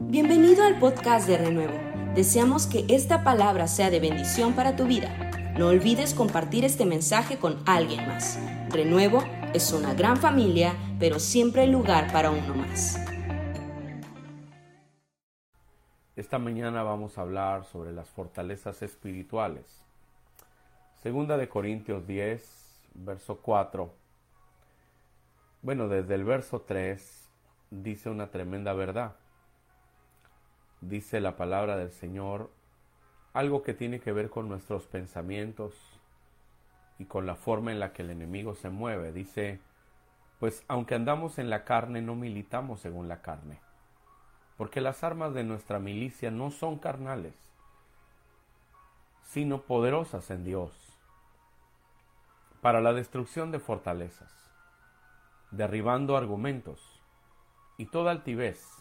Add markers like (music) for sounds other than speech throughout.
Bienvenido al podcast de Renuevo. Deseamos que esta palabra sea de bendición para tu vida. No olvides compartir este mensaje con alguien más. Renuevo es una gran familia, pero siempre hay lugar para uno más. Esta mañana vamos a hablar sobre las fortalezas espirituales. Segunda de Corintios 10, verso 4. Bueno, desde el verso 3 dice una tremenda verdad. Dice la palabra del Señor algo que tiene que ver con nuestros pensamientos y con la forma en la que el enemigo se mueve. Dice, pues aunque andamos en la carne, no militamos según la carne porque las armas de nuestra milicia no son carnales, sino poderosas en Dios, para la destrucción de fortalezas, derribando argumentos y toda altivez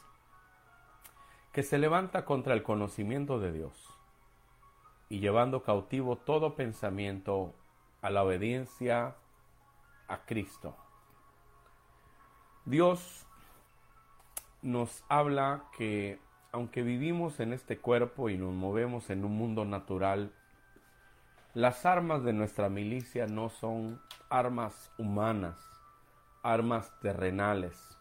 que se levanta contra el conocimiento de Dios, y llevando cautivo todo pensamiento a la obediencia a Cristo. Dios nos habla que aunque vivimos en este cuerpo y nos movemos en un mundo natural, las armas de nuestra milicia no son armas humanas, armas terrenales.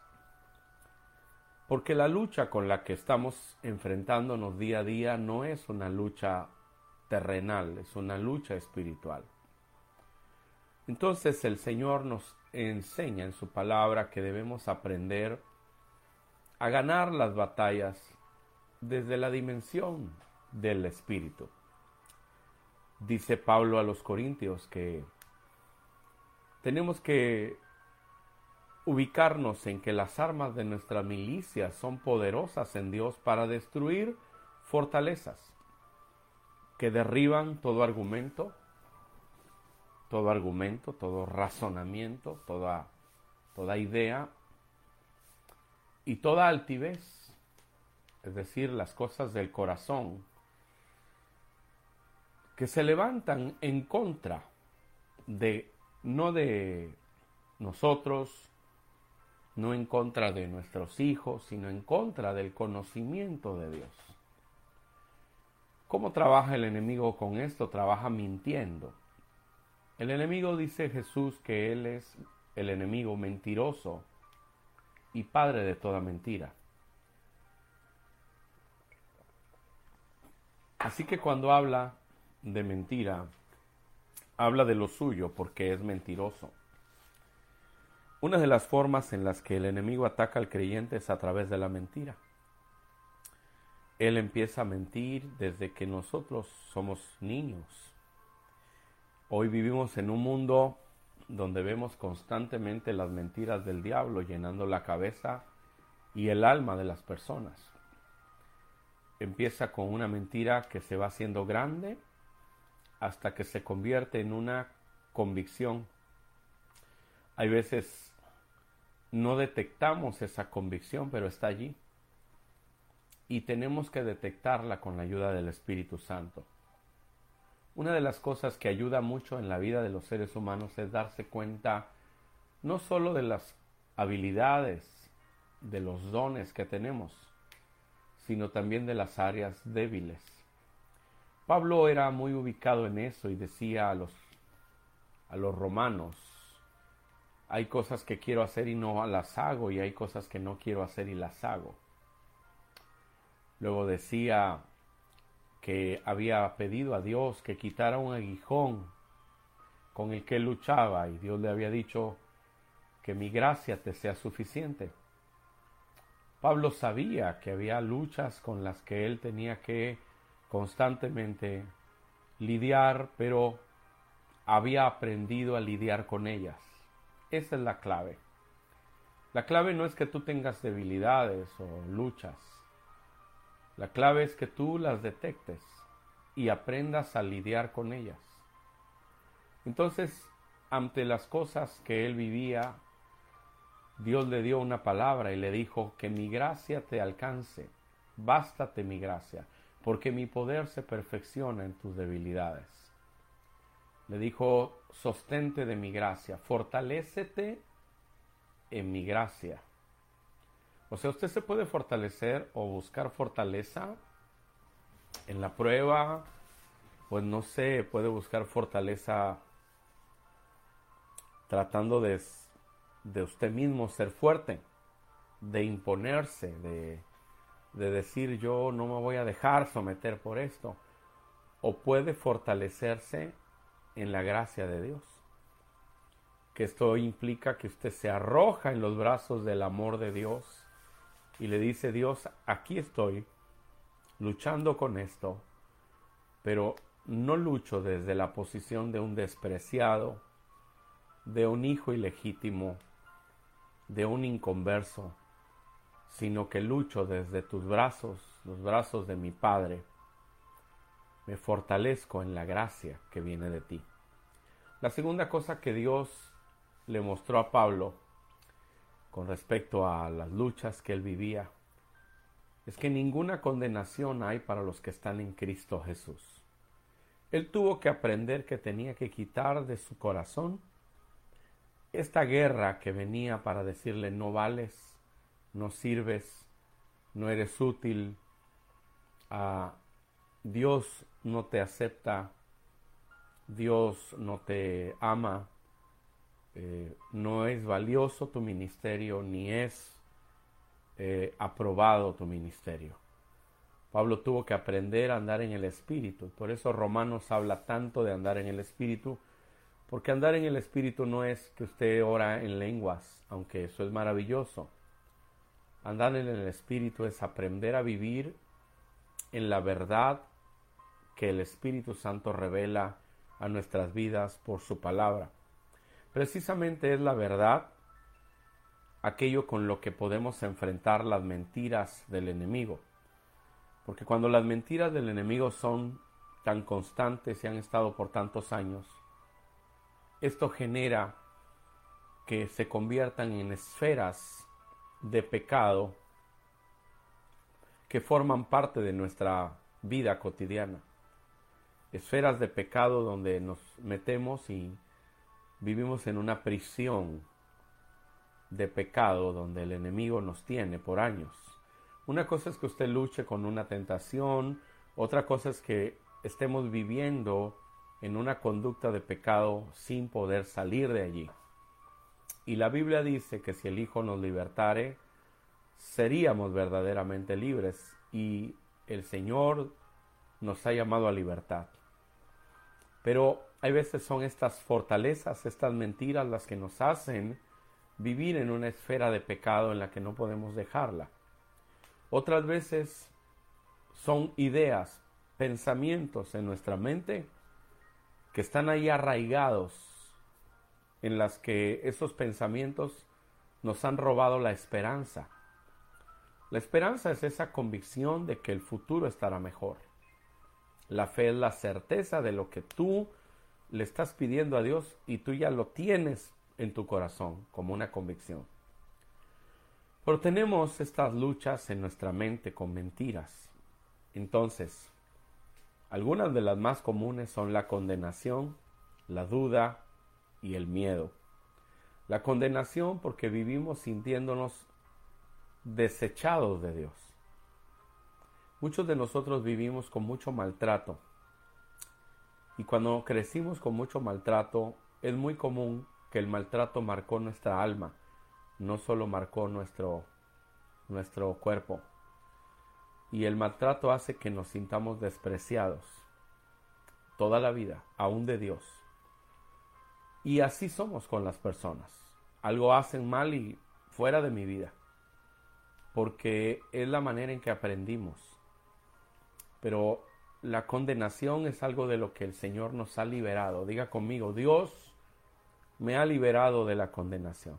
Porque la lucha con la que estamos enfrentándonos día a día no es una lucha terrenal, es una lucha espiritual. Entonces el Señor nos enseña en su palabra que debemos aprender a ganar las batallas desde la dimensión del espíritu. Dice Pablo a los Corintios que tenemos que ubicarnos en que las armas de nuestra milicia son poderosas en Dios para destruir fortalezas que derriban todo argumento, todo argumento, todo razonamiento, toda, toda idea y toda altivez, es decir, las cosas del corazón, que se levantan en contra de, no de nosotros, no en contra de nuestros hijos, sino en contra del conocimiento de Dios. ¿Cómo trabaja el enemigo con esto? Trabaja mintiendo. El enemigo dice Jesús que Él es el enemigo mentiroso y padre de toda mentira. Así que cuando habla de mentira, habla de lo suyo porque es mentiroso. Una de las formas en las que el enemigo ataca al creyente es a través de la mentira. Él empieza a mentir desde que nosotros somos niños. Hoy vivimos en un mundo donde vemos constantemente las mentiras del diablo llenando la cabeza y el alma de las personas. Empieza con una mentira que se va haciendo grande hasta que se convierte en una convicción. Hay veces no detectamos esa convicción, pero está allí. Y tenemos que detectarla con la ayuda del Espíritu Santo. Una de las cosas que ayuda mucho en la vida de los seres humanos es darse cuenta no sólo de las habilidades, de los dones que tenemos, sino también de las áreas débiles. Pablo era muy ubicado en eso y decía a los, a los romanos, hay cosas que quiero hacer y no las hago y hay cosas que no quiero hacer y las hago. Luego decía que había pedido a Dios que quitara un aguijón con el que luchaba y Dios le había dicho que mi gracia te sea suficiente. Pablo sabía que había luchas con las que él tenía que constantemente lidiar, pero había aprendido a lidiar con ellas. Esa es la clave. La clave no es que tú tengas debilidades o luchas. La clave es que tú las detectes y aprendas a lidiar con ellas. Entonces, ante las cosas que él vivía, Dios le dio una palabra y le dijo que mi gracia te alcance, bástate mi gracia, porque mi poder se perfecciona en tus debilidades. Le dijo, sostente de mi gracia, fortalécete en mi gracia. O sea, usted se puede fortalecer o buscar fortaleza en la prueba, pues no sé, puede buscar fortaleza tratando de, de usted mismo ser fuerte, de imponerse, de, de decir yo no me voy a dejar someter por esto. O puede fortalecerse en la gracia de Dios. Que esto implica que usted se arroja en los brazos del amor de Dios y le dice Dios, aquí estoy luchando con esto, pero no lucho desde la posición de un despreciado, de un hijo ilegítimo, de un inconverso, sino que lucho desde tus brazos, los brazos de mi Padre. Me fortalezco en la gracia que viene de ti. La segunda cosa que Dios le mostró a Pablo con respecto a las luchas que él vivía es que ninguna condenación hay para los que están en Cristo Jesús. Él tuvo que aprender que tenía que quitar de su corazón esta guerra que venía para decirle no vales, no sirves, no eres útil, a Dios no te acepta, Dios no te ama, eh, no es valioso tu ministerio, ni es eh, aprobado tu ministerio. Pablo tuvo que aprender a andar en el Espíritu. Por eso Romanos habla tanto de andar en el Espíritu, porque andar en el Espíritu no es que usted ora en lenguas, aunque eso es maravilloso. Andar en el Espíritu es aprender a vivir en la verdad que el Espíritu Santo revela a nuestras vidas por su palabra. Precisamente es la verdad aquello con lo que podemos enfrentar las mentiras del enemigo. Porque cuando las mentiras del enemigo son tan constantes y han estado por tantos años, esto genera que se conviertan en esferas de pecado que forman parte de nuestra vida cotidiana. Esferas de pecado donde nos metemos y vivimos en una prisión de pecado donde el enemigo nos tiene por años. Una cosa es que usted luche con una tentación, otra cosa es que estemos viviendo en una conducta de pecado sin poder salir de allí. Y la Biblia dice que si el Hijo nos libertare, seríamos verdaderamente libres y el Señor nos ha llamado a libertad. Pero hay veces son estas fortalezas, estas mentiras las que nos hacen vivir en una esfera de pecado en la que no podemos dejarla. Otras veces son ideas, pensamientos en nuestra mente que están ahí arraigados en las que esos pensamientos nos han robado la esperanza. La esperanza es esa convicción de que el futuro estará mejor. La fe es la certeza de lo que tú le estás pidiendo a Dios y tú ya lo tienes en tu corazón como una convicción. Pero tenemos estas luchas en nuestra mente con mentiras. Entonces, algunas de las más comunes son la condenación, la duda, y el miedo. La condenación porque vivimos sintiéndonos desechados de Dios. Muchos de nosotros vivimos con mucho maltrato. Y cuando crecimos con mucho maltrato, es muy común que el maltrato marcó nuestra alma, no solo marcó nuestro, nuestro cuerpo. Y el maltrato hace que nos sintamos despreciados toda la vida, aún de Dios. Y así somos con las personas. Algo hacen mal y fuera de mi vida. Porque es la manera en que aprendimos. Pero la condenación es algo de lo que el Señor nos ha liberado. Diga conmigo, Dios me ha liberado de la condenación.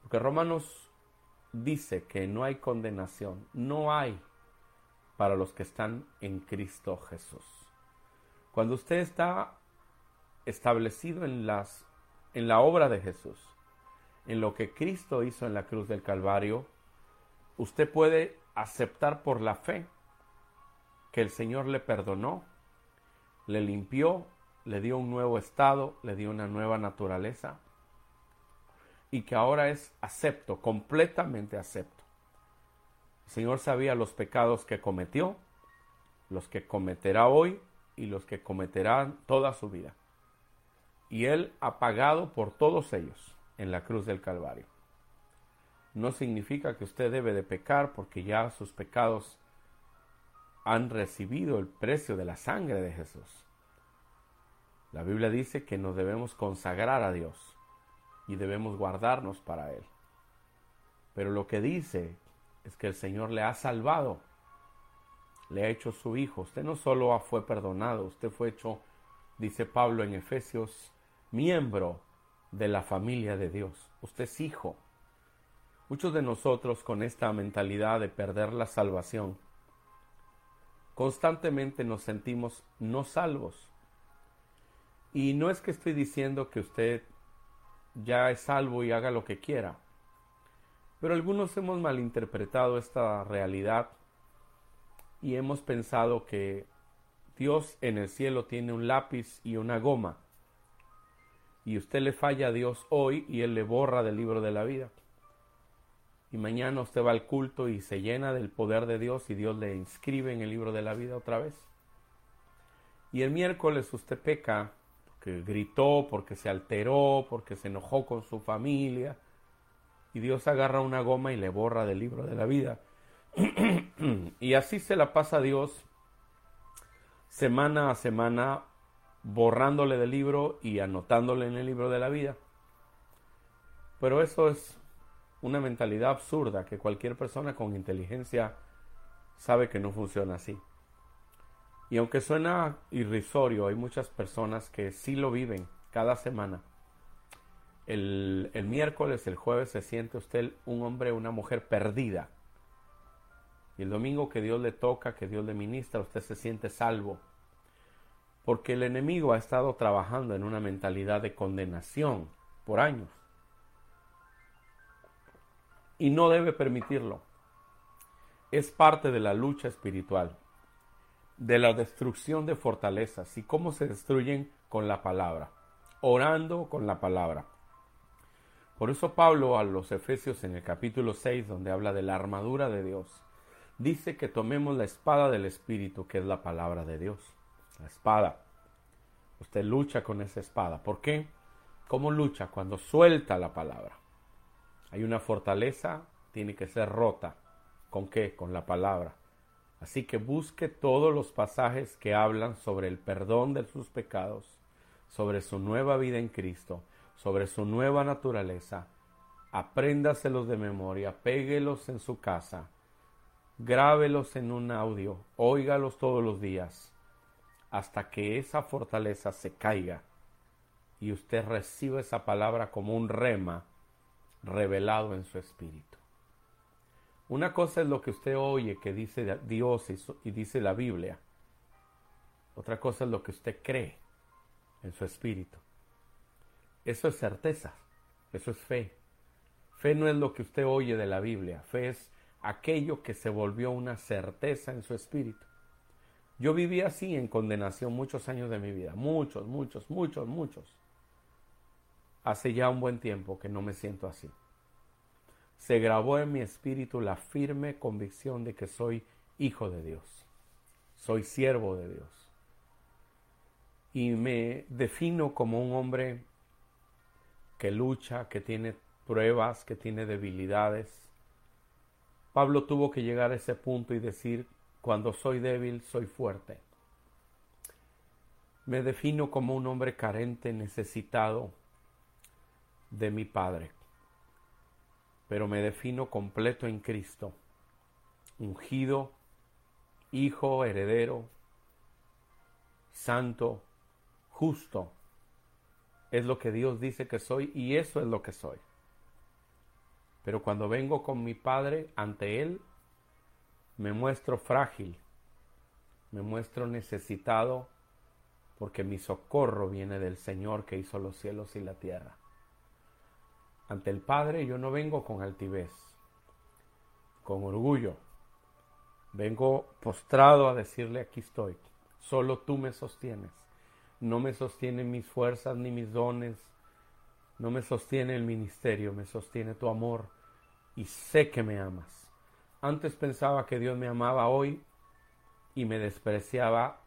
Porque Romanos dice que no hay condenación, no hay para los que están en Cristo Jesús. Cuando usted está establecido en, las, en la obra de Jesús, en lo que Cristo hizo en la cruz del Calvario, usted puede aceptar por la fe que el Señor le perdonó, le limpió, le dio un nuevo estado, le dio una nueva naturaleza y que ahora es acepto, completamente acepto. El Señor sabía los pecados que cometió, los que cometerá hoy y los que cometerán toda su vida. Y Él ha pagado por todos ellos en la cruz del Calvario. No significa que usted debe de pecar porque ya sus pecados han recibido el precio de la sangre de Jesús. La Biblia dice que nos debemos consagrar a Dios y debemos guardarnos para Él. Pero lo que dice es que el Señor le ha salvado, le ha hecho su hijo. Usted no solo fue perdonado, usted fue hecho, dice Pablo en Efesios, miembro de la familia de Dios. Usted es hijo. Muchos de nosotros con esta mentalidad de perder la salvación, constantemente nos sentimos no salvos. Y no es que estoy diciendo que usted ya es salvo y haga lo que quiera. Pero algunos hemos malinterpretado esta realidad y hemos pensado que Dios en el cielo tiene un lápiz y una goma. Y usted le falla a Dios hoy y Él le borra del libro de la vida. Y mañana usted va al culto y se llena del poder de Dios y Dios le inscribe en el libro de la vida otra vez. Y el miércoles usted peca porque gritó, porque se alteró, porque se enojó con su familia, y Dios agarra una goma y le borra del libro de la vida. (clears throat) y así se la pasa Dios semana a semana borrándole del libro y anotándole en el libro de la vida. Pero eso es una mentalidad absurda que cualquier persona con inteligencia sabe que no funciona así. Y aunque suena irrisorio, hay muchas personas que sí lo viven cada semana el, miércoles, el jueves se siente usted un hombre una mujer perdida. Y el domingo que Dios le toca, que Dios le ministra, usted se siente salvo. Porque el enemigo ha estado trabajando en una mentalidad de condenación por años. Y no debe permitirlo. Es parte de la lucha espiritual, de la destrucción de fortalezas y cómo se destruyen con la palabra, orando con la palabra. Por eso Pablo a los Efesios en el capítulo 6, donde habla de la armadura de Dios, dice que tomemos la espada del Espíritu, que es la palabra de Dios. La espada. Usted lucha con esa espada. ¿Por qué? ¿Cómo lucha? Cuando suelta la palabra. Hay una fortaleza, tiene que ser rota. ¿Con qué? Con la palabra. Así que busque todos los pasajes que hablan sobre el perdón de sus pecados, sobre su nueva vida en Cristo, sobre su nueva naturaleza, apréndaselos de memoria, péguelos en su casa, grábelos en un audio, óigalos todos los días, hasta que esa fortaleza se caiga y usted reciba esa palabra como un rema revelado en su espíritu. Una cosa es lo que usted oye que dice Dios y dice la Biblia. Otra cosa es lo que usted cree en su espíritu. Eso es certeza, eso es fe. Fe no es lo que usted oye de la Biblia, fe es aquello que se volvió una certeza en su espíritu. Yo viví así en condenación muchos años de mi vida, muchos, muchos, muchos, muchos. Hace ya un buen tiempo que no me siento así. Se grabó en mi espíritu la firme convicción de que soy hijo de Dios, soy siervo de Dios. Y me defino como un hombre que lucha, que tiene pruebas, que tiene debilidades. Pablo tuvo que llegar a ese punto y decir, cuando soy débil, soy fuerte. Me defino como un hombre carente, necesitado de mi Padre, pero me defino completo en Cristo, ungido, hijo, heredero, santo, justo, es lo que Dios dice que soy y eso es lo que soy. Pero cuando vengo con mi Padre ante Él, me muestro frágil, me muestro necesitado, porque mi socorro viene del Señor que hizo los cielos y la tierra. Ante el Padre yo no vengo con altivez, con orgullo. Vengo postrado a decirle aquí estoy, solo tú me sostienes no me sostienen mis fuerzas ni mis dones, no me sostiene el ministerio, me sostiene tu amor y sé que me amas. Antes pensaba que Dios me amaba hoy y me despreciaba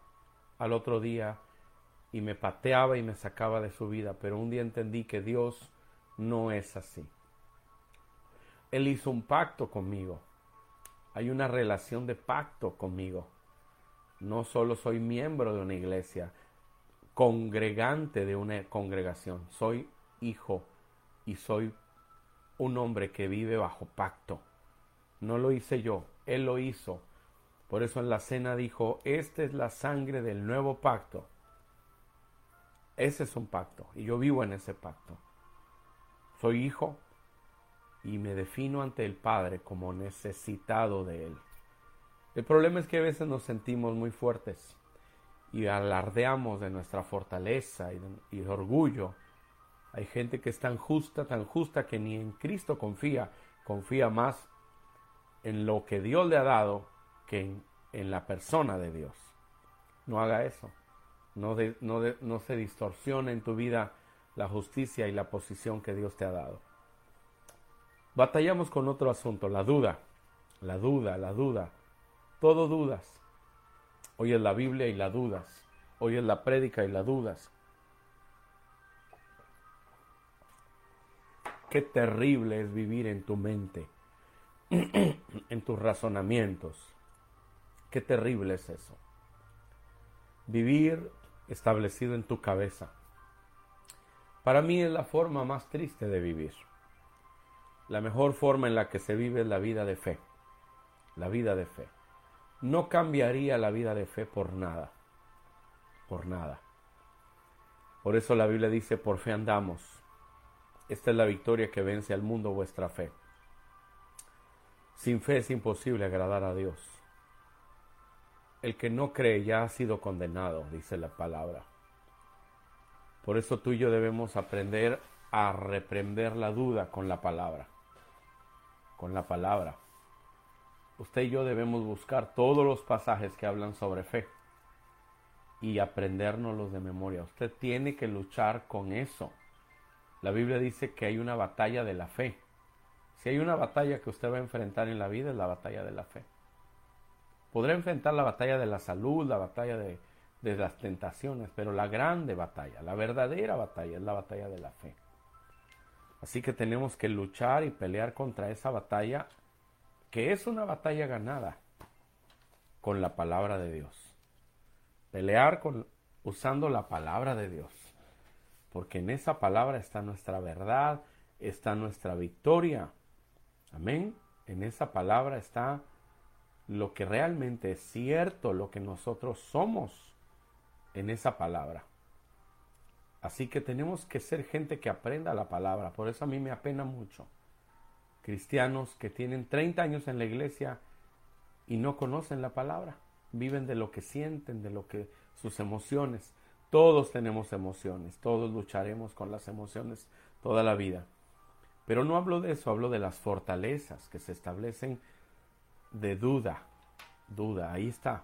al otro día y me pateaba y me sacaba de su vida, pero un día entendí que Dios no es así. Él hizo un pacto conmigo. Hay una relación de pacto conmigo. No solo soy miembro de una iglesia, congregante de una congregación, soy hijo y soy un hombre que vive bajo pacto. No lo hice yo, Él lo hizo. Por eso en la cena dijo, esta es la sangre del nuevo pacto. Ese es un pacto y yo vivo en ese pacto. Soy hijo y me defino ante el Padre como necesitado de Él. El problema es que a veces nos sentimos muy fuertes y alardeamos de nuestra fortaleza y, de, orgullo. Hay gente que es tan justa, tan justa que ni en Cristo confía, confía más en lo que Dios le ha dado que en, la persona de Dios. No haga eso. No, no, se distorsiona en tu vida la justicia y la posición que Dios te ha dado. Batallamos con otro asunto, la duda, la duda, la duda. Todo dudas. Hoy es la Biblia y la dudas. Hoy es la prédica y la dudas. Qué terrible es vivir en tu mente, (clears throat) en tus razonamientos. Qué terrible es eso. Vivir establecido en tu cabeza. Para mí es la forma más triste de vivir. La mejor forma en la que se vive es la vida de fe. La vida de fe. No cambiaría la vida de fe por nada. Por nada. Por eso la Biblia dice, por fe andamos. Esta es la victoria que vence al mundo vuestra fe. Sin fe es imposible agradar a Dios. El que no cree ya ha sido condenado, dice la palabra. Por eso tú y yo debemos aprender a reprender la duda con la palabra con la palabra. Usted y yo debemos buscar todos los pasajes que hablan sobre fe y aprendernos de memoria. Usted tiene que luchar con eso. La Biblia dice que hay una batalla de la fe. Si hay una batalla que usted va a enfrentar en la vida es la batalla de la fe. Podrá enfrentar la batalla de la salud, la batalla de, de las tentaciones, pero la grande batalla, la verdadera batalla es la batalla de la fe. Así que tenemos que luchar y pelear contra esa batalla, que es una batalla ganada con la palabra de Dios. Pelear con, usando la palabra de Dios. Porque en esa palabra está nuestra verdad, está nuestra victoria. Amén. En esa palabra está lo que realmente es cierto, lo que nosotros somos en esa palabra. Así que tenemos que ser gente que aprenda la palabra. Por eso a mí me apena mucho. Cristianos que tienen 30 años en la iglesia y no conocen la palabra. Viven de lo que sienten, de lo que sus emociones. Todos tenemos emociones, todos lucharemos con las emociones toda la vida. Pero no hablo de eso, hablo de las fortalezas que se establecen de duda, duda, ahí está,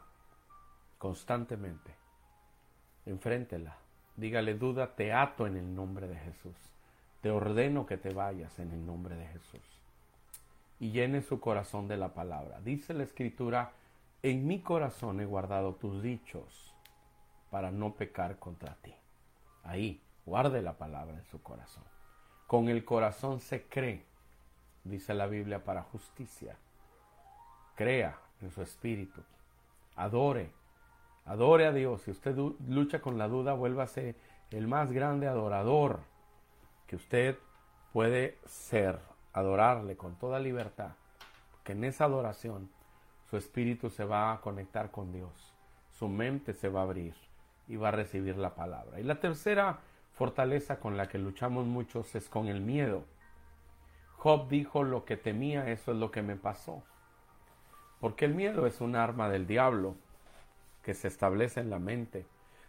constantemente. Enfréntela. Dígale, duda, te ato en el nombre de Jesús. Te ordeno que te vayas en el nombre de Jesús. Y llene su corazón de la palabra. Dice la escritura, en mi corazón he guardado tus dichos para no pecar contra ti. Ahí, guarde la palabra en su corazón. Con el corazón se cree, dice la Biblia, para justicia. Crea en su espíritu. Adore Adore a Dios. Si usted lucha con la duda, vuélvase el más grande adorador que usted puede ser. Adorarle con toda libertad. Que en esa adoración su espíritu se va a conectar con Dios. Su mente se va a abrir y va a recibir la palabra. Y la tercera fortaleza con la que luchamos muchos es con el miedo. Job dijo lo que temía, eso es lo que me pasó. Porque el miedo es un arma del diablo que se establece en la mente,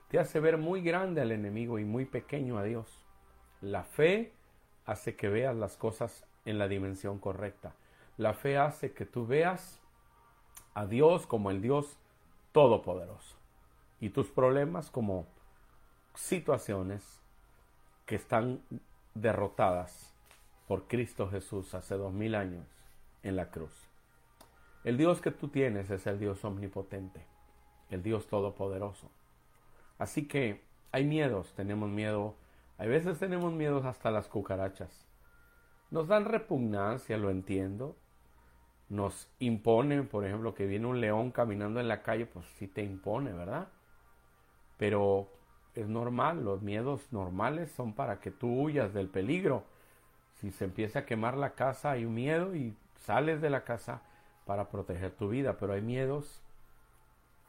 te hace ver muy grande al enemigo y muy pequeño a Dios. La fe hace que veas las cosas en la dimensión correcta. La fe hace que tú veas a Dios como el Dios todopoderoso y tus problemas como situaciones que están derrotadas por Cristo Jesús hace dos mil años en la cruz. El Dios que tú tienes es el Dios omnipotente, el Dios todopoderoso. Así que hay miedos, tenemos miedo, a veces tenemos miedos hasta las cucarachas. Nos dan repugnancia, lo entiendo. Nos imponen, por ejemplo, que viene un león caminando en la calle, pues sí te impone, ¿verdad? Pero es normal, los miedos normales son para que tú huyas del peligro. Si se empieza a quemar la casa, hay un miedo y sales de la casa para proteger tu vida, pero hay miedos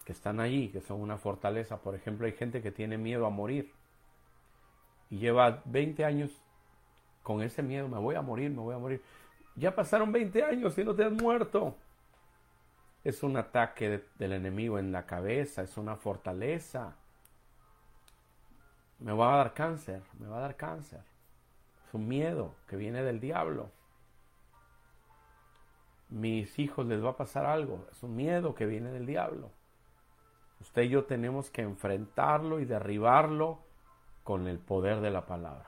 que están allí, que son una fortaleza. Por ejemplo, hay gente que tiene miedo a morir y lleva 20 años con ese miedo, me voy a morir, me voy a morir. Ya pasaron 20 años y no te has muerto. Es un ataque del enemigo en la cabeza, es una fortaleza. Me va a dar cáncer, me va a dar cáncer. Es un miedo que viene del diablo mis hijos les va a pasar algo. Es un miedo que viene del diablo. Usted y yo tenemos que enfrentarlo y derribarlo con el poder de la palabra.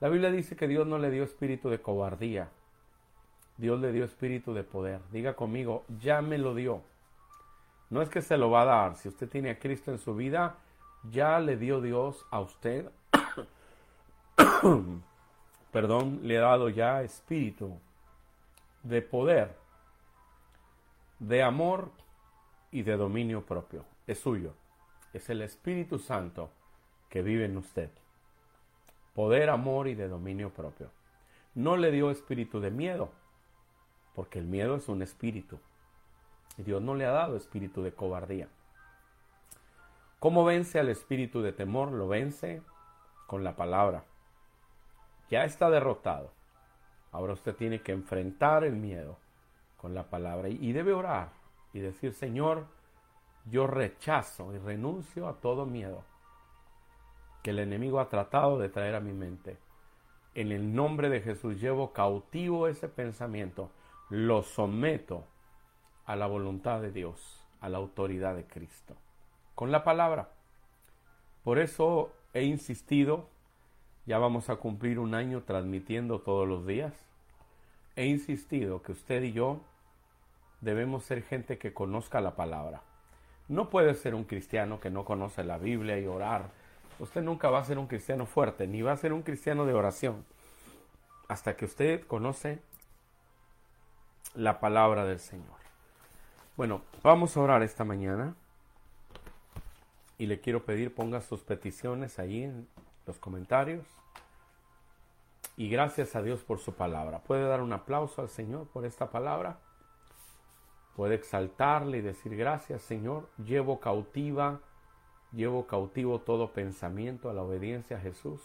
La Biblia dice que Dios no le dio espíritu de cobardía. Dios le dio espíritu de poder. Diga conmigo, ya me lo dio. No es que se lo va a dar. Si usted tiene a Cristo en su vida, ya le dio Dios a usted. (coughs) Perdón, le ha dado ya espíritu de poder, de amor y de dominio propio. Es suyo. Es el Espíritu Santo que vive en usted. Poder, amor y de dominio propio. No le dio espíritu de miedo, porque el miedo es un espíritu. Dios no le ha dado espíritu de cobardía. ¿Cómo vence al espíritu de temor? Lo vence con la palabra. Ya está derrotado. Ahora usted tiene que enfrentar el miedo con la palabra y debe orar y decir, Señor, yo rechazo y renuncio a todo miedo que el enemigo ha tratado de traer a mi mente. En el nombre de Jesús llevo cautivo ese pensamiento, lo someto a la voluntad de Dios, a la autoridad de Cristo, con la palabra. Por eso he insistido ya vamos a cumplir un año transmitiendo todos los días. He insistido que usted y yo debemos ser gente que conozca la palabra. No puede ser un cristiano que no conoce la Biblia y orar. Usted nunca va a ser un cristiano fuerte, ni va a ser un cristiano de oración, hasta que usted conoce la palabra del Señor. Bueno, vamos a orar esta mañana y le quiero pedir ponga sus peticiones ahí en los comentarios. Y gracias a Dios por su palabra. Puede dar un aplauso al Señor por esta palabra. Puede exaltarle y decir gracias Señor. Llevo cautiva, llevo cautivo todo pensamiento a la obediencia a Jesús.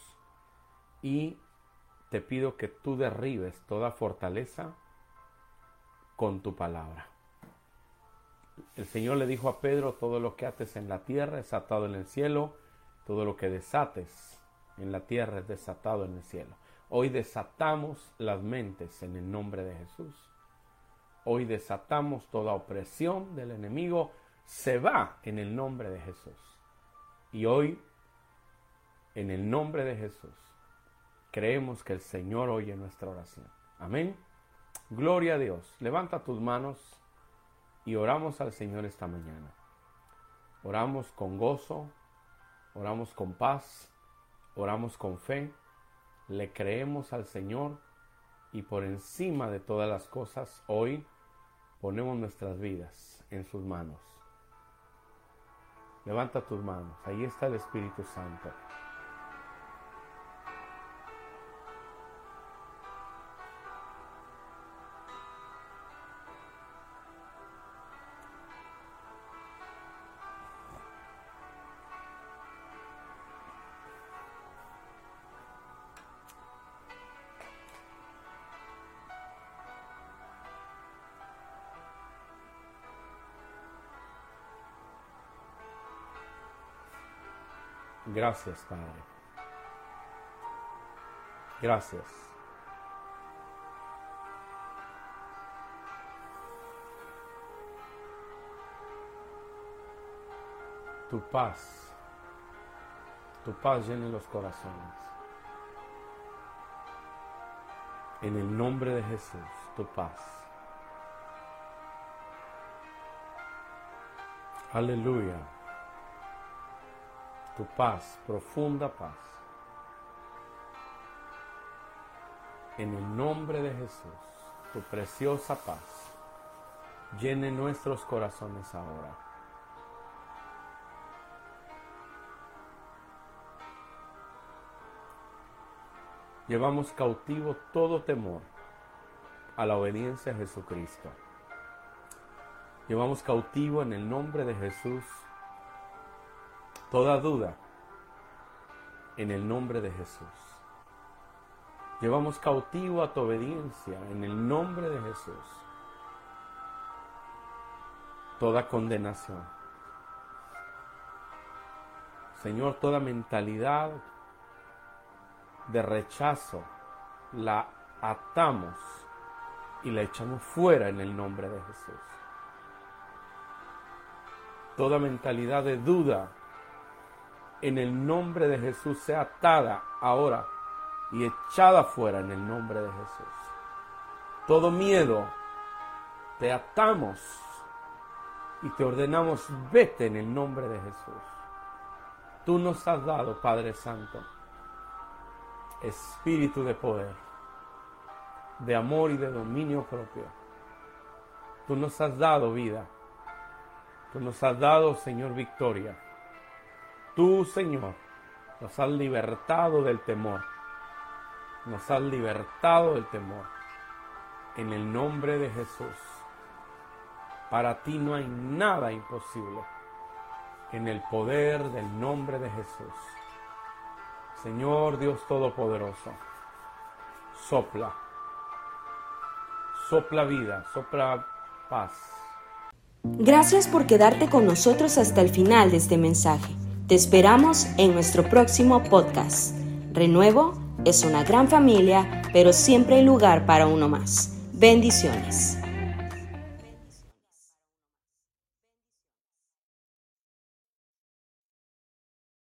Y te pido que tú derribes toda fortaleza con tu palabra. El Señor le dijo a Pedro, todo lo que ates en la tierra es atado en el cielo, todo lo que desates en la tierra es desatado en el cielo. Hoy desatamos las mentes en el nombre de Jesús. Hoy desatamos toda opresión del enemigo. Se va en el nombre de Jesús. Y hoy, en el nombre de Jesús, creemos que el Señor oye nuestra oración. Amén. Gloria a Dios. Levanta tus manos y oramos al Señor esta mañana. Oramos con gozo, oramos con paz, oramos con fe le creemos al Señor y por encima de todas las cosas hoy ponemos nuestras vidas en sus manos. Levanta tus manos, ahí está el Espíritu Santo. Gracias, Padre. Gracias. Tu paz, tu paz llene los corazones. En el nombre de Jesús, tu paz. Aleluya. Tu paz, profunda paz. En el nombre de Jesús, tu preciosa paz, llene nuestros corazones ahora. Llevamos cautivo todo temor a la obediencia a Jesucristo. Llevamos cautivo en el nombre de Jesús toda duda en el nombre de Jesús. Llevamos cautivo a tu obediencia en el nombre de Jesús. Toda condenación. Señor, toda mentalidad de rechazo la atamos y la echamos fuera en el nombre de Jesús. Toda mentalidad de duda en el nombre de Jesús sea atada ahora y echada fuera en el nombre de Jesús. Todo miedo te atamos y te ordenamos vete en el nombre de Jesús. Tú nos has dado, Padre Santo, espíritu de poder, de amor y de dominio propio. Tú nos has dado vida. Tú nos has dado, Señor, victoria. Tú, Señor, nos has libertado del temor. Nos has libertado del temor. En el nombre de Jesús. Para ti no hay nada imposible. En el poder del nombre de Jesús. Señor Dios Todopoderoso, sopla, sopla vida, sopla paz. Gracias por quedarte con nosotros hasta el final de este mensaje. Te esperamos en nuestro próximo podcast. Renuevo es una gran familia, pero siempre hay lugar para uno más. Bendiciones.